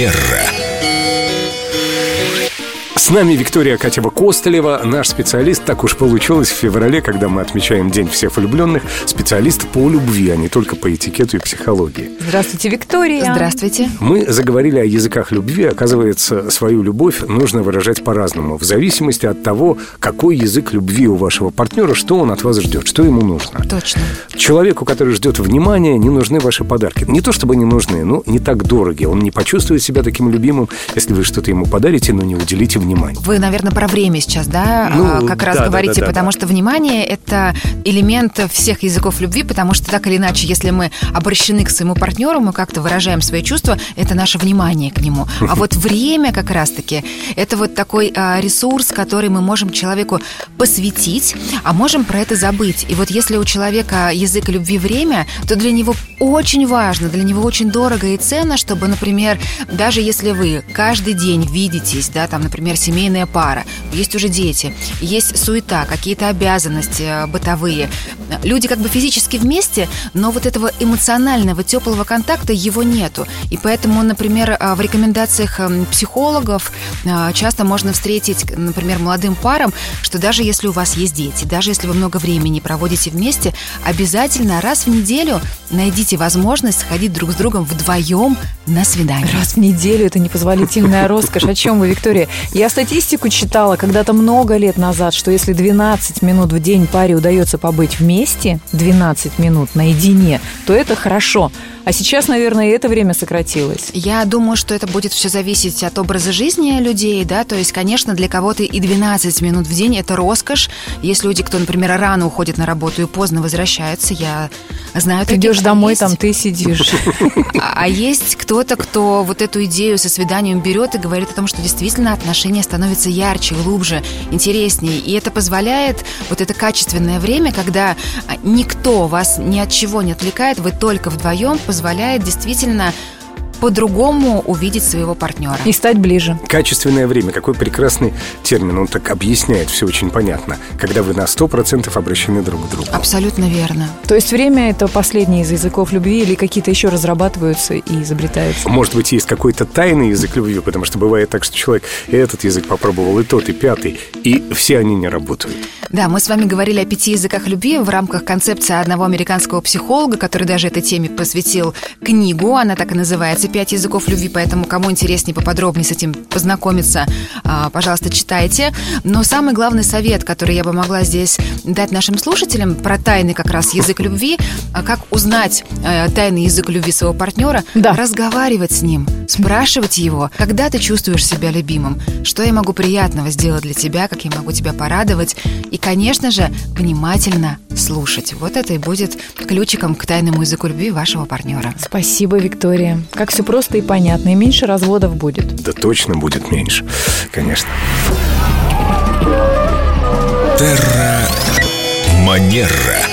Манера. С нами Виктория Катева-Костолева, наш специалист. Так уж получилось в феврале, когда мы отмечаем День всех влюбленных, специалист по любви, а не только по этикету и психологии. Здравствуйте, Виктория. Здравствуйте. Мы заговорили о языках любви. Оказывается, свою любовь нужно выражать по-разному, в зависимости от того, какой язык любви у вашего партнера, что он от вас ждет, что ему нужно. Точно. Человеку, который ждет внимания, не нужны ваши подарки. Не то чтобы не нужны, но не так дороги. Он не почувствует себя таким любимым, если вы что-то ему подарите, но не уделите внимания. Вы, наверное, про время сейчас, да, Ну, а, как раз да, говорите, да, да, потому что внимание это элемент всех языков любви, потому что так или иначе, если мы обращены к своему партнеру, мы как-то выражаем свои чувства, это наше внимание к нему. А вот время как раз-таки это вот такой а, ресурс, который мы можем человеку посвятить, а можем про это забыть. И вот если у человека язык любви время, то для него очень важно, для него очень дорого и ценно, чтобы, например, даже если вы каждый день видитесь, да, там, например, семейная пара, есть уже дети, есть суета, какие-то обязанности э, бытовые, люди как бы физически вместе, но вот этого эмоционального, теплого контакта его нету. И поэтому, например, э, в рекомендациях эм, психологов э, часто можно встретить, например, молодым парам, что даже если у вас есть дети, даже если вы много времени проводите вместе, обязательно раз в неделю найдите возможность сходить друг с другом вдвоем на свидание. Раз в неделю это непозволительная роскошь. О чем вы, Виктория? Я статистику читала когда-то много лет назад, что если 12 минут в день паре удается побыть вместе, 12 минут наедине, то это хорошо. А сейчас, наверное, и это время сократилось. Я думаю, что это будет все зависеть от образа жизни людей, да, то есть, конечно, для кого-то и 12 минут в день это роскошь. Есть люди, кто, например, рано уходит на работу и поздно возвращается, я знаю Ты идешь домой, есть- там ты сидишь. А а есть кто-то, кто вот эту идею со свиданием берет и говорит о том, что действительно отношения становятся ярче, глубже, интереснее. И это позволяет вот это качественное время, когда а, никто вас ни от чего не отвлекает, вы только вдвоем, позволяет действительно по-другому увидеть своего партнера. И стать ближе. Качественное время, какой прекрасный термин, он так объясняет, все очень понятно, когда вы на 100% обращены друг к другу. Абсолютно верно. То есть время это последний из языков любви или какие-то еще разрабатываются и изобретаются? Может быть, есть какой-то тайный язык любви, потому что бывает так, что человек и этот язык попробовал, и тот, и пятый, и все они не работают. Да, мы с вами говорили о пяти языках любви в рамках концепции одного американского психолога, который даже этой теме посвятил книгу. Она так и называется «Пять языков любви», поэтому кому интереснее поподробнее с этим познакомиться, а, пожалуйста, читайте. Но самый главный совет, который я бы могла здесь дать нашим слушателям про тайный как раз язык любви, а как узнать э, тайный язык любви своего партнера, Да. разговаривать с ним, спрашивать его, когда ты чувствуешь себя любимым, что я могу приятного сделать для тебя, как я могу тебя порадовать, и, конечно же, внимательно слушать. Вот это и будет ключиком к тайному языку любви вашего партнера. Спасибо, Виктория. Как все просто и понятно, и меньше разводов будет. Да точно будет меньше, конечно. Терра Манера.